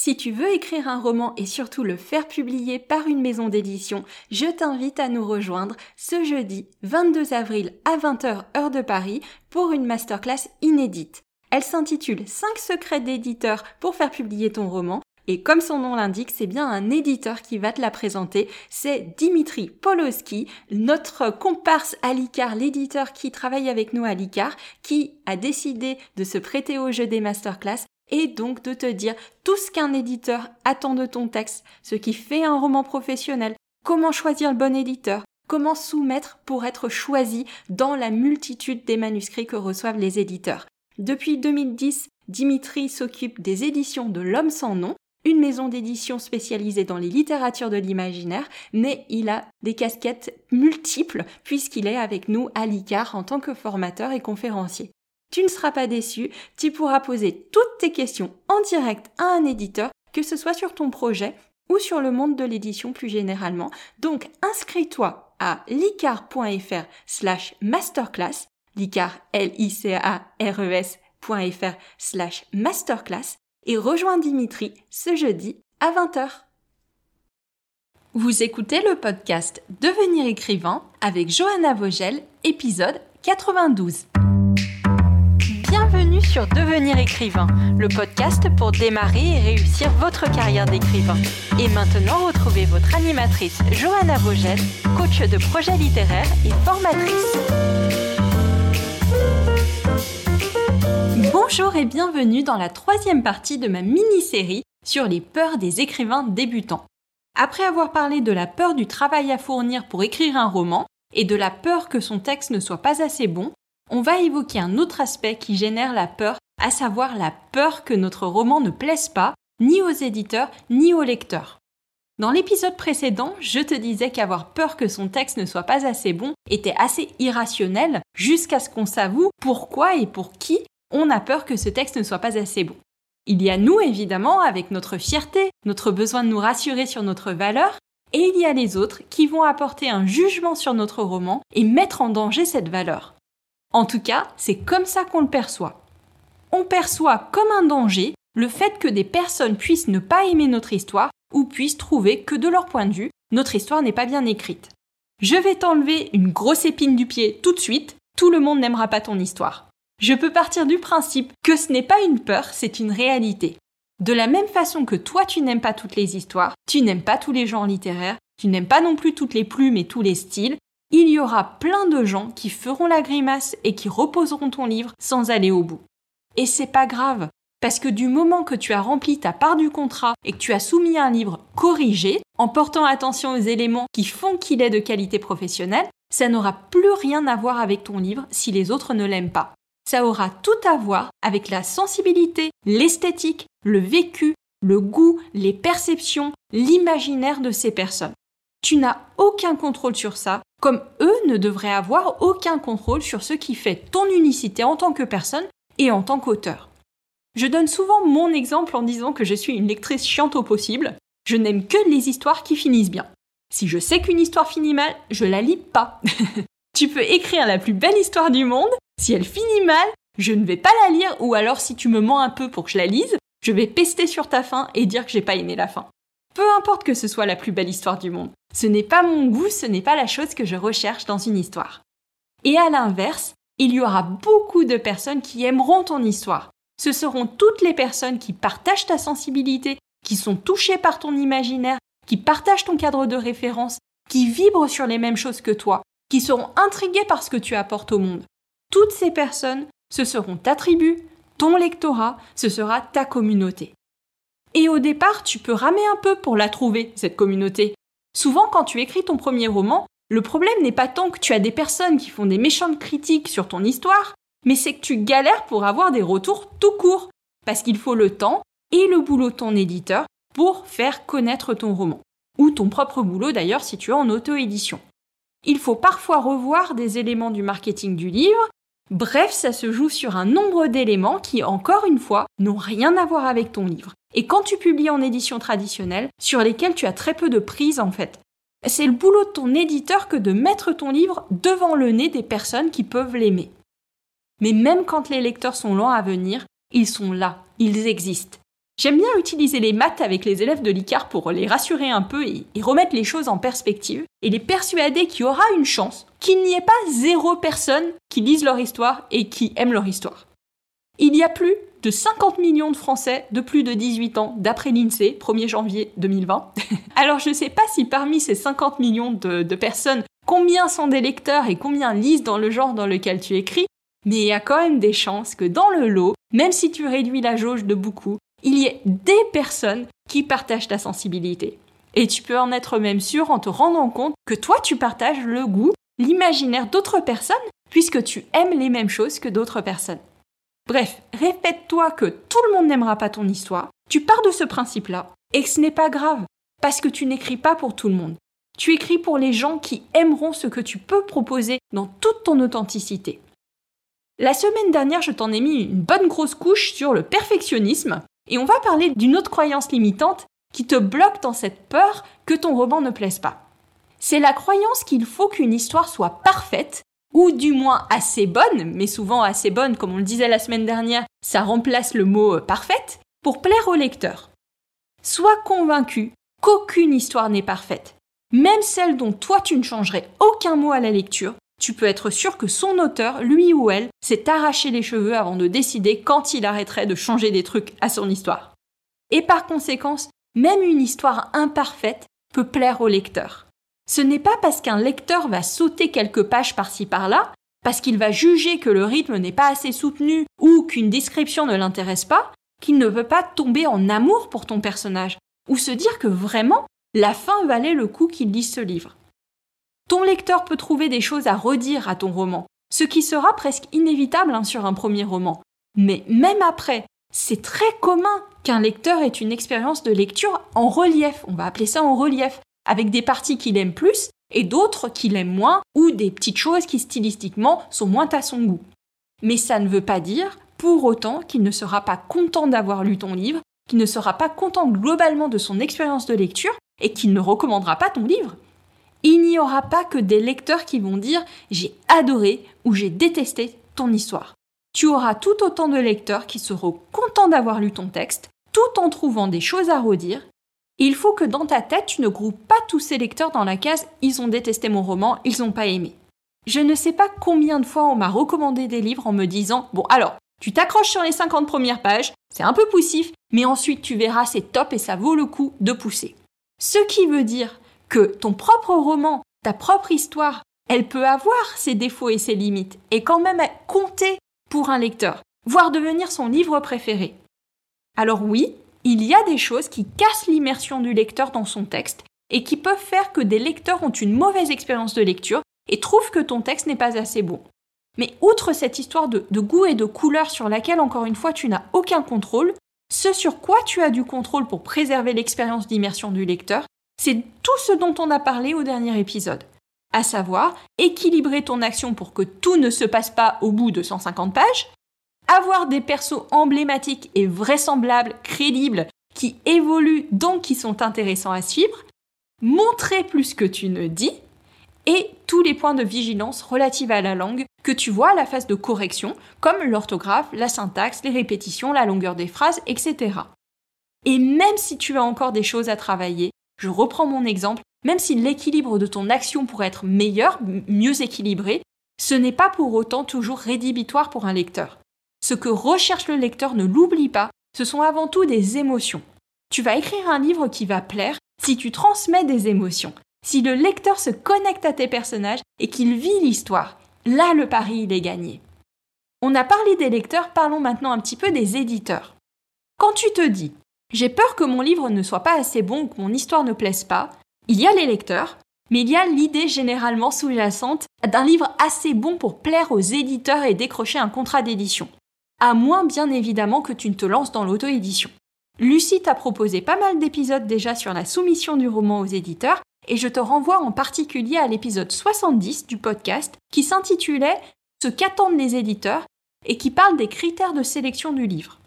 Si tu veux écrire un roman et surtout le faire publier par une maison d'édition, je t'invite à nous rejoindre ce jeudi 22 avril à 20h heure de Paris pour une masterclass inédite. Elle s'intitule 5 secrets d'éditeur pour faire publier ton roman et comme son nom l'indique, c'est bien un éditeur qui va te la présenter. C'est Dimitri Poloski, notre comparse à l'ICAR, l'éditeur qui travaille avec nous à l'ICAR, qui a décidé de se prêter au jeu des masterclass et donc de te dire tout ce qu'un éditeur attend de ton texte, ce qui fait un roman professionnel, comment choisir le bon éditeur, comment soumettre pour être choisi dans la multitude des manuscrits que reçoivent les éditeurs. Depuis 2010, Dimitri s'occupe des éditions de L'homme sans nom, une maison d'édition spécialisée dans les littératures de l'imaginaire, mais il a des casquettes multiples puisqu'il est avec nous à l'ICAR en tant que formateur et conférencier. Tu ne seras pas déçu, tu pourras poser toutes tes questions en direct à un éditeur, que ce soit sur ton projet ou sur le monde de l'édition plus généralement. Donc inscris-toi à licar.fr slash masterclass, licar l i c a r e slash masterclass et rejoins Dimitri ce jeudi à 20h. Vous écoutez le podcast Devenir écrivain avec Johanna Vogel, épisode 92 sur Devenir écrivain, le podcast pour démarrer et réussir votre carrière d'écrivain. Et maintenant, retrouvez votre animatrice Johanna Vogel, coach de projets littéraires et formatrice. Bonjour et bienvenue dans la troisième partie de ma mini-série sur les peurs des écrivains débutants. Après avoir parlé de la peur du travail à fournir pour écrire un roman et de la peur que son texte ne soit pas assez bon, on va évoquer un autre aspect qui génère la peur, à savoir la peur que notre roman ne plaise pas, ni aux éditeurs, ni aux lecteurs. Dans l'épisode précédent, je te disais qu'avoir peur que son texte ne soit pas assez bon était assez irrationnel jusqu'à ce qu'on s'avoue pourquoi et pour qui on a peur que ce texte ne soit pas assez bon. Il y a nous, évidemment, avec notre fierté, notre besoin de nous rassurer sur notre valeur, et il y a les autres qui vont apporter un jugement sur notre roman et mettre en danger cette valeur. En tout cas, c'est comme ça qu'on le perçoit. On perçoit comme un danger le fait que des personnes puissent ne pas aimer notre histoire ou puissent trouver que de leur point de vue, notre histoire n'est pas bien écrite. Je vais t'enlever une grosse épine du pied tout de suite, tout le monde n'aimera pas ton histoire. Je peux partir du principe que ce n'est pas une peur, c'est une réalité. De la même façon que toi tu n'aimes pas toutes les histoires, tu n'aimes pas tous les genres littéraires, tu n'aimes pas non plus toutes les plumes et tous les styles, il y aura plein de gens qui feront la grimace et qui reposeront ton livre sans aller au bout. Et c'est pas grave, parce que du moment que tu as rempli ta part du contrat et que tu as soumis un livre corrigé, en portant attention aux éléments qui font qu'il est de qualité professionnelle, ça n'aura plus rien à voir avec ton livre si les autres ne l'aiment pas. Ça aura tout à voir avec la sensibilité, l'esthétique, le vécu, le goût, les perceptions, l'imaginaire de ces personnes. Tu n'as aucun contrôle sur ça, comme eux ne devraient avoir aucun contrôle sur ce qui fait ton unicité en tant que personne et en tant qu'auteur. Je donne souvent mon exemple en disant que je suis une lectrice chiante au possible. Je n'aime que les histoires qui finissent bien. Si je sais qu'une histoire finit mal, je la lis pas. tu peux écrire la plus belle histoire du monde, si elle finit mal, je ne vais pas la lire ou alors si tu me mens un peu pour que je la lise, je vais pester sur ta fin et dire que j'ai pas aimé la fin. Peu importe que ce soit la plus belle histoire du monde. Ce n'est pas mon goût, ce n'est pas la chose que je recherche dans une histoire. Et à l'inverse, il y aura beaucoup de personnes qui aimeront ton histoire. Ce seront toutes les personnes qui partagent ta sensibilité, qui sont touchées par ton imaginaire, qui partagent ton cadre de référence, qui vibrent sur les mêmes choses que toi, qui seront intriguées par ce que tu apportes au monde. Toutes ces personnes, ce seront ta tribu, ton lectorat, ce sera ta communauté. Et au départ, tu peux ramer un peu pour la trouver, cette communauté. Souvent, quand tu écris ton premier roman, le problème n'est pas tant que tu as des personnes qui font des méchantes critiques sur ton histoire, mais c'est que tu galères pour avoir des retours tout court, parce qu'il faut le temps et le boulot de ton éditeur pour faire connaître ton roman, ou ton propre boulot d'ailleurs si tu es en auto-édition. Il faut parfois revoir des éléments du marketing du livre, bref, ça se joue sur un nombre d'éléments qui, encore une fois, n'ont rien à voir avec ton livre et quand tu publies en édition traditionnelle, sur lesquelles tu as très peu de prise en fait. C'est le boulot de ton éditeur que de mettre ton livre devant le nez des personnes qui peuvent l'aimer. Mais même quand les lecteurs sont lents à venir, ils sont là, ils existent. J'aime bien utiliser les maths avec les élèves de l'ICAR pour les rassurer un peu et, remettre les choses en perspective et les persuader qu'il y aura une chance qu'il n'y ait pas zéro personne qui lise leur histoire et qui aime leur histoire. Il y a plus de 50 millions de Français de plus de 18 ans, d'après l'INSEE, 1er janvier 2020. Alors je ne sais pas si parmi ces 50 millions de, personnes, combien sont des lecteurs et combien lisent dans le genre dans lequel tu écris, mais il y a quand même des chances que dans le lot, même si tu réduis la jauge de beaucoup, il y ait des personnes qui partagent ta sensibilité. Et tu peux en être même sûr en te rendant compte que toi, tu partages le goût, l'imaginaire d'autres personnes, puisque tu aimes les mêmes choses que d'autres personnes. Bref, répète-toi que tout le monde n'aimera pas ton histoire, tu pars de ce principe-là, et que ce n'est pas grave, parce que tu n'écris pas pour tout le monde. Tu écris pour les gens qui aimeront ce que tu peux proposer dans toute ton authenticité. La semaine dernière, je t'en ai mis une bonne grosse couche sur le perfectionnisme, et on va parler d'une autre croyance limitante qui te bloque dans cette peur que ton roman ne plaise pas. C'est la croyance qu'il faut qu'une histoire soit parfaite, ou du moins assez bonne, mais souvent assez bonne, comme on le disait la semaine dernière, ça remplace le mot euh, parfaite, pour plaire au lecteur. Sois convaincu qu'aucune histoire n'est parfaite. Même celle dont toi tu ne changerais aucun mot à la lecture, tu peux être sûr que son auteur, lui ou elle, s'est arraché les cheveux avant de décider quand il arrêterait de changer des trucs à son histoire. Et par conséquence, même une histoire imparfaite peut plaire au lecteur. Ce n'est pas parce qu'un lecteur va sauter quelques pages par-ci par-là, parce qu'il va juger que le rythme n'est pas assez soutenu ou qu'une description ne l'intéresse pas, qu'il ne veut pas tomber en amour pour ton personnage, ou se dire que vraiment, la fin valait le coup qu'il lise ce livre. Ton lecteur peut trouver des choses à redire à ton roman, ce qui sera presque inévitable hein, sur un premier roman. Mais même après, c'est très commun qu'un lecteur ait une expérience de lecture en relief, on va appeler ça en relief, avec des parties qu'il aime plus et d'autres qu'il aime moins, ou des petites choses qui stylistiquement sont moins à son goût. Mais ça ne veut pas dire pour autant qu'il ne sera pas content d'avoir lu ton livre, qu'il ne sera pas content globalement de son expérience de lecture et qu'il ne recommandera pas ton livre il n'y aura pas que des lecteurs qui vont dire j'ai adoré ou j'ai détesté ton histoire. Tu auras tout autant de lecteurs qui seront contents d'avoir lu ton texte, tout en trouvant des choses à redire. Il faut que dans ta tête, tu ne groupes pas tous ces lecteurs dans la case ils ont détesté mon roman, ils n'ont pas aimé. Je ne sais pas combien de fois on m'a recommandé des livres en me disant bon alors, tu t'accroches sur les 50 premières pages, c'est un peu poussif, mais ensuite tu verras c'est top et ça vaut le coup de pousser. Ce qui veut dire que ton propre roman, ta propre histoire, elle peut avoir ses défauts et ses limites, et quand même compter pour un lecteur, voire devenir son livre préféré. Alors oui, il y a des choses qui cassent l'immersion du lecteur dans son texte, et qui peuvent faire que des lecteurs ont une mauvaise expérience de lecture et trouvent que ton texte n'est pas assez bon. Mais outre cette histoire de, goût et de couleur sur laquelle, encore une fois, tu n'as aucun contrôle, ce sur quoi tu as du contrôle pour préserver l'expérience d'immersion du lecteur, c'est tout ce dont on a parlé au dernier épisode. À savoir, équilibrer ton action pour que tout ne se passe pas au bout de 150 pages, avoir des persos emblématiques et vraisemblables, crédibles, qui évoluent donc qui sont intéressants à suivre, montrer plus que tu ne dis, et tous les points de vigilance relatifs à la langue que tu vois à la phase de correction, comme l'orthographe, la syntaxe, les répétitions, la longueur des phrases, etc. Et même si tu as encore des choses à travailler, je reprends mon exemple, même si l'équilibre de ton action pourrait être meilleur, mieux équilibré, ce n'est pas pour autant toujours rédhibitoire pour un lecteur. Ce que recherche le lecteur, ne l'oublie pas, ce sont avant tout des émotions. Tu vas écrire un livre qui va plaire si tu transmets des émotions, si le lecteur se connecte à tes personnages et qu'il vit l'histoire. Là, le pari, il est gagné. On a parlé des lecteurs, parlons maintenant un petit peu des éditeurs. Quand tu te dis j'ai peur que mon livre ne soit pas assez bon ou que mon histoire ne plaise pas. Il y a les lecteurs, mais il y a l'idée généralement sous-jacente d'un livre assez bon pour plaire aux éditeurs et décrocher un contrat d'édition. À moins bien évidemment que tu ne te lances dans l'auto-édition. Lucie t'a proposé pas mal d'épisodes déjà sur la soumission du roman aux éditeurs, et je te renvoie en particulier à l'épisode 70 du podcast qui s'intitulait Ce qu'attendent les éditeurs et qui parle des critères de sélection du livre.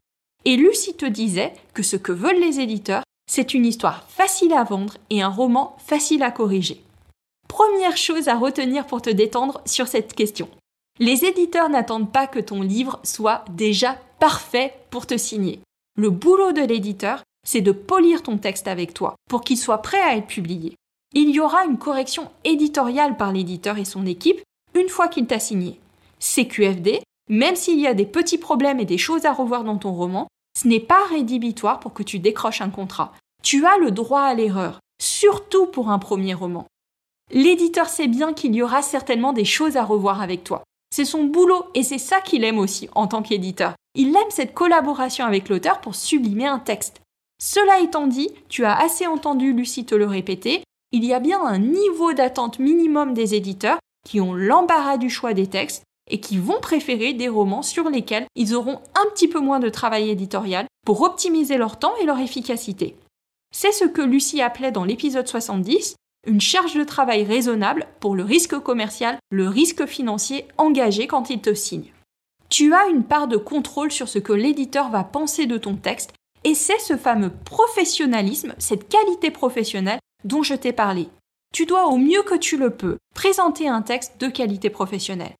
Et Lucie te disait que ce que veulent les éditeurs, c'est une histoire facile à vendre et un roman facile à corriger. Première chose à retenir pour te détendre sur cette question. Les éditeurs n'attendent pas que ton livre soit déjà parfait pour te signer. Le boulot de l'éditeur, c'est de polir ton texte avec toi pour qu'il soit prêt à être publié. Il y aura une correction éditoriale par l'éditeur et son équipe une fois qu'il t'a signé. CQFD, même s'il y a des petits problèmes et des choses à revoir dans ton roman, ce n'est pas rédhibitoire pour que tu décroches un contrat. Tu as le droit à l'erreur, surtout pour un premier roman. L'éditeur sait bien qu'il y aura certainement des choses à revoir avec toi. C'est son boulot et c'est ça qu'il aime aussi en tant qu'éditeur. Il aime cette collaboration avec l'auteur pour sublimer un texte. Cela étant dit, tu as assez entendu Lucie te le répéter, il y a bien un niveau d'attente minimum des éditeurs qui ont l'embarras du choix des textes et qui vont préférer des romans sur lesquels ils auront un petit peu moins de travail éditorial pour optimiser leur temps et leur efficacité. C'est ce que Lucie appelait dans l'épisode 70 une charge de travail raisonnable pour le risque commercial, le risque financier engagé quand il te signe. Tu as une part de contrôle sur ce que l'éditeur va penser de ton texte et c'est ce fameux professionnalisme, cette qualité professionnelle dont je t'ai parlé. Tu dois au mieux que tu le peux présenter un texte de qualité professionnelle.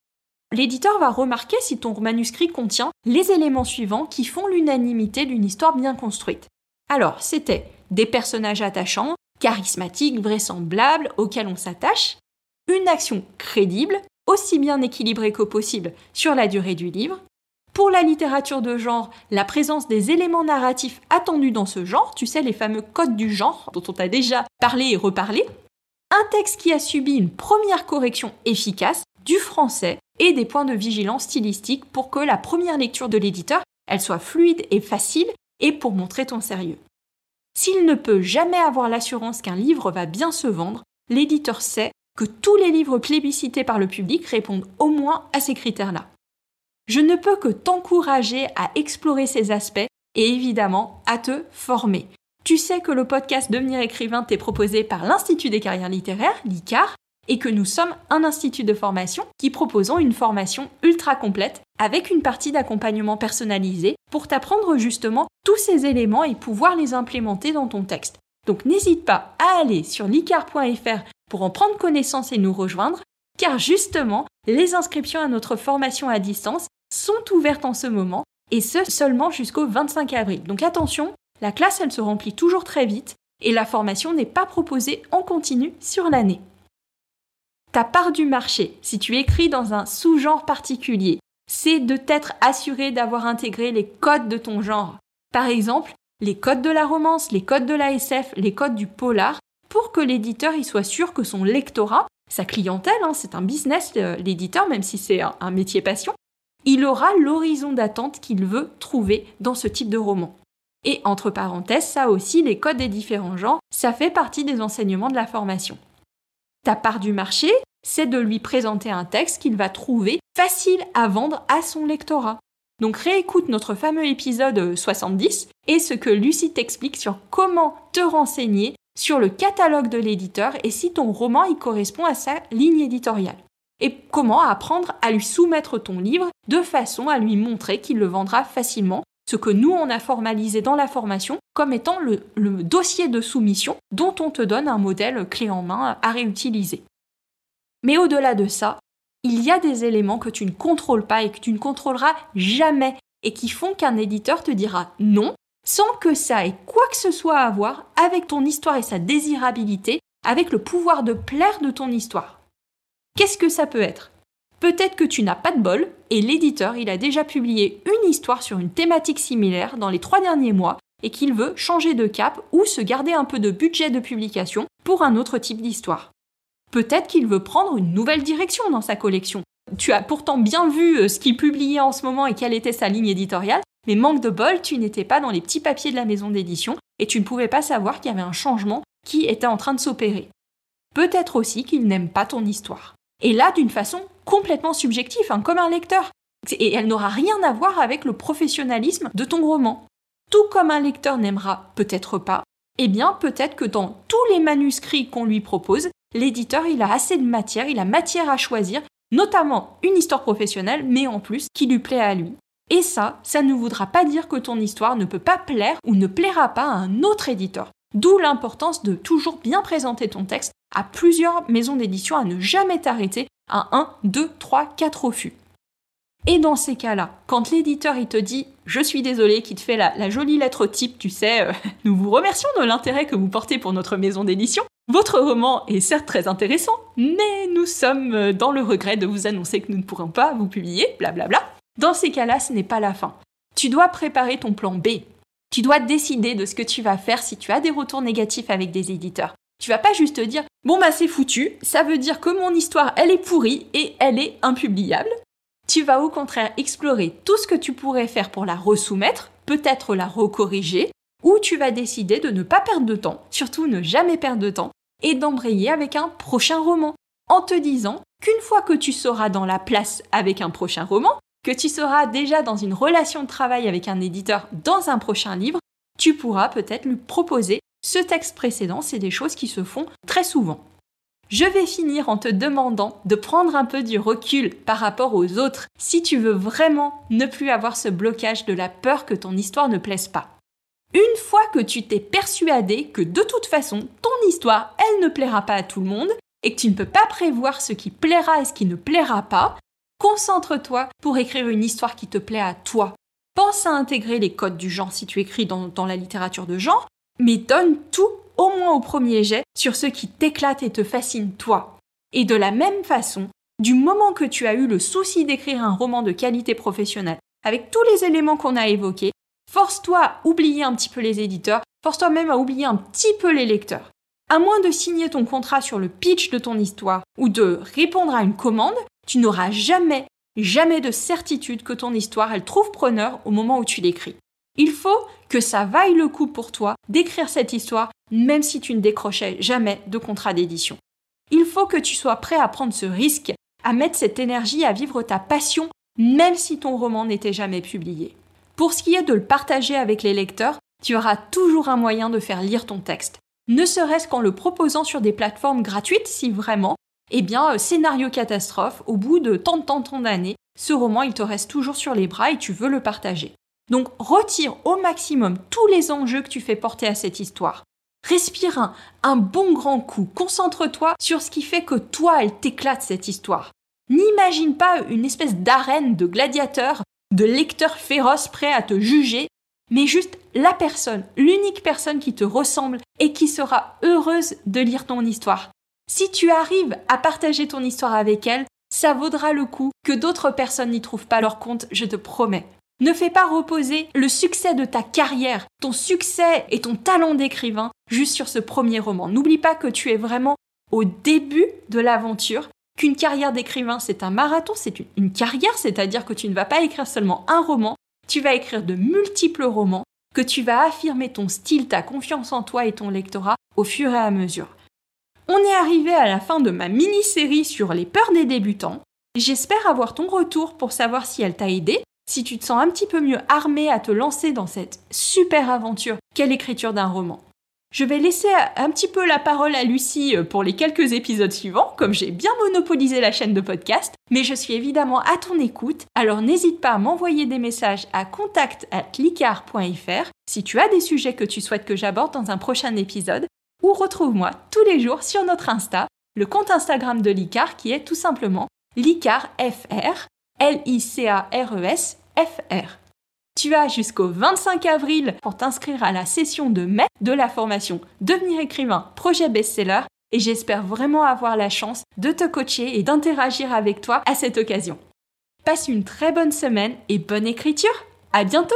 L'éditeur va remarquer si ton manuscrit contient les éléments suivants qui font l'unanimité d'une histoire bien construite. Alors, c'était des personnages attachants, charismatiques, vraisemblables, auxquels on s'attache, une action crédible, aussi bien équilibrée que possible sur la durée du livre. Pour la littérature de genre, la présence des éléments narratifs attendus dans ce genre, tu sais, les fameux codes du genre dont on t'a déjà parlé et reparlé. Un texte qui a subi une première correction efficace, du français et des points de vigilance stylistiques pour que la première lecture de l'éditeur, elle soit fluide et facile et pour montrer ton sérieux. S'il ne peut jamais avoir l'assurance qu'un livre va bien se vendre, l'éditeur sait que tous les livres plébiscités par le public répondent au moins à ces critères-là. Je ne peux que t'encourager à explorer ces aspects et évidemment à te former. Tu sais que le podcast Devenir écrivain t'est proposé par l'Institut des carrières littéraires, l'ICAR, et que nous sommes un institut de formation qui proposons une formation ultra complète avec une partie d'accompagnement personnalisé pour t'apprendre justement tous ces éléments et pouvoir les implémenter dans ton texte. Donc n'hésite pas à aller sur licar.fr pour en prendre connaissance et nous rejoindre, car justement, les inscriptions à notre formation à distance sont ouvertes en ce moment, et ce seulement jusqu'au 25 avril. Donc attention, la classe elle se remplit toujours très vite, et la formation n'est pas proposée en continu sur l'année ta part du marché, si tu écris dans un sous-genre particulier, c'est de t'être assuré d'avoir intégré les codes de ton genre. Par exemple, les codes de la romance, les codes de la SF, les codes du polar, pour que l'éditeur y soit sûr que son lectorat, sa clientèle, hein, c'est un business, euh, l'éditeur, même si c'est un métier passion, il aura l'horizon d'attente qu'il veut trouver dans ce type de roman. Et entre parenthèses, ça aussi, les codes des différents genres, ça fait partie des enseignements de la formation. Ta part du marché, c'est de lui présenter un texte qu'il va trouver facile à vendre à son lectorat. Donc réécoute notre fameux épisode 70 et ce que Lucie t'explique sur comment te renseigner sur le catalogue de l'éditeur et si ton roman y correspond à sa ligne éditoriale. Et comment apprendre à lui soumettre ton livre de façon à lui montrer qu'il le vendra facilement ce que nous, on a formalisé dans la formation comme étant le, dossier de soumission dont on te donne un modèle clé en main à réutiliser. Mais au-delà de ça, il y a des éléments que tu ne contrôles pas et que tu ne contrôleras jamais et qui font qu'un éditeur te dira non sans que ça ait quoi que ce soit à voir avec ton histoire et sa désirabilité, avec le pouvoir de plaire de ton histoire. Qu'est-ce que ça peut être? Peut-être que tu n'as pas de bol et l'éditeur, il a déjà publié une histoire sur une thématique similaire dans les trois derniers mois et qu'il veut changer de cap ou se garder un peu de budget de publication pour un autre type d'histoire. Peut-être qu'il veut prendre une nouvelle direction dans sa collection. Tu as pourtant bien vu euh, ce qu'il publiait en ce moment et quelle était sa ligne éditoriale, mais manque de bol, tu n'étais pas dans les petits papiers de la maison d'édition et tu ne pouvais pas savoir qu'il y avait un changement qui était en train de s'opérer. Peut-être aussi qu'il n'aime pas ton histoire. Et là, d'une façon complètement subjective, hein, comme un lecteur. Et elle n'aura rien à voir avec le professionnalisme de ton roman. Tout comme un lecteur n'aimera peut-être pas, eh bien peut-être que dans tous les manuscrits qu'on lui propose, l'éditeur il a assez de matière, il a matière à choisir, notamment une histoire professionnelle, mais en plus qui lui plaît à lui. Et ça, ça ne voudra pas dire que ton histoire ne peut pas plaire ou ne plaira pas à un autre éditeur. D'où l'importance de toujours bien présenter ton texte à plusieurs maisons d'édition, à ne jamais t'arrêter à 1, 2, 3, 4 refus. Et dans ces cas-là, quand l'éditeur il te dit je suis désolé, qui te fait la, jolie lettre type, tu sais, euh, nous vous remercions de l'intérêt que vous portez pour notre maison d'édition. Votre roman est certes très intéressant, mais nous sommes euh, dans le regret de vous annoncer que nous ne pourrons pas vous publier, blablabla. Dans ces cas-là, ce n'est pas la fin. Tu dois préparer ton plan B. Tu dois décider de ce que tu vas faire si tu as des retours négatifs avec des éditeurs. Tu vas pas juste dire bon bah c'est foutu, ça veut dire que mon histoire elle est pourrie et elle est impubliable. Tu vas au contraire explorer tout ce que tu pourrais faire pour la resoumettre, peut-être la recorriger, ou tu vas décider de ne pas perdre de temps, surtout ne jamais perdre de temps, et d'embrayer avec un prochain roman, en te disant qu'une fois que tu seras dans la place avec un prochain roman, que tu seras déjà dans une relation de travail avec un éditeur dans un prochain livre, tu pourras peut-être lui proposer ce texte précédent, c'est des choses qui se font très souvent. Je vais finir en te demandant de prendre un peu du recul par rapport aux autres si tu veux vraiment ne plus avoir ce blocage de la peur que ton histoire ne plaise pas. Une fois que tu t'es persuadé que de toute façon ton histoire elle ne plaira pas à tout le monde et que tu ne peux pas prévoir ce qui plaira et ce qui ne plaira pas, concentre-toi pour écrire une histoire qui te plaît à toi. Pense à intégrer les codes du genre si tu écris dans, dans la littérature de genre, mais donne tout au moins au premier jet, sur ce qui t'éclate et te fascine toi. Et de la même façon, du moment que tu as eu le souci d'écrire un roman de qualité professionnelle, avec tous les éléments qu'on a évoqués, force-toi à oublier un petit peu les éditeurs, force-toi même à oublier un petit peu les lecteurs. À moins de signer ton contrat sur le pitch de ton histoire ou de répondre à une commande, tu n'auras jamais, jamais de certitude que ton histoire, elle trouve preneur au moment où tu l'écris. Il faut que ça vaille le coup pour toi d'écrire cette histoire, même si tu ne décrochais jamais de contrat d'édition. Il faut que tu sois prêt à prendre ce risque, à mettre cette énergie à vivre ta passion, même si ton roman n'était jamais publié. Pour ce qui est de le partager avec les lecteurs, tu auras toujours un moyen de faire lire ton texte, ne serait-ce qu'en le proposant sur des plateformes gratuites si vraiment, eh bien, euh, scénario catastrophe, au bout de tant de tant, tant d'années, ce roman, il te reste toujours sur les bras et tu veux le partager. Donc retire au maximum tous les enjeux que tu fais porter à cette histoire. Respire un, bon grand coup, concentre-toi sur ce qui fait que toi, elle t'éclate cette histoire. N'imagine pas une espèce d'arène de gladiateurs, de lecteurs féroces prêts à te juger, mais juste la personne, l'unique personne qui te ressemble et qui sera heureuse de lire ton histoire. Si tu arrives à partager ton histoire avec elle, ça vaudra le coup que d'autres personnes n'y trouvent pas leur compte, je te promets. Ne fais pas reposer le succès de ta carrière, ton succès et ton talent d'écrivain juste sur ce premier roman. N'oublie pas que tu es vraiment au début de l'aventure, qu'une carrière d'écrivain c'est un marathon, c'est une, carrière, c'est-à-dire que tu ne vas pas écrire seulement un roman, tu vas écrire de multiples romans, que tu vas affirmer ton style, ta confiance en toi et ton lectorat au fur et à mesure. On est arrivé à la fin de ma mini-série sur les peurs des débutants. J'espère avoir ton retour pour savoir si elle t'a aidé si tu te sens un petit peu mieux armé à te lancer dans cette super aventure qu'est l'écriture d'un roman. Je vais laisser un petit peu la parole à Lucie euh, pour les quelques épisodes suivants, comme j'ai bien monopolisé la chaîne de podcast, mais je suis évidemment à ton écoute, alors n'hésite pas à m'envoyer des messages à contact@licar.fr si tu as des sujets que tu souhaites que j'aborde dans un prochain épisode, ou retrouve-moi tous les jours sur notre Insta, le compte Instagram de l'ICAR qui est tout simplement l'ICARFR, L-I-C-A-R-E-S FR. Tu as jusqu'au 25 avril pour t'inscrire à la session de mai de la formation Devenir écrivain, projet best-seller et j'espère vraiment avoir la chance de te coacher et d'interagir avec toi à cette occasion. Passe une très bonne semaine et bonne écriture. À bientôt!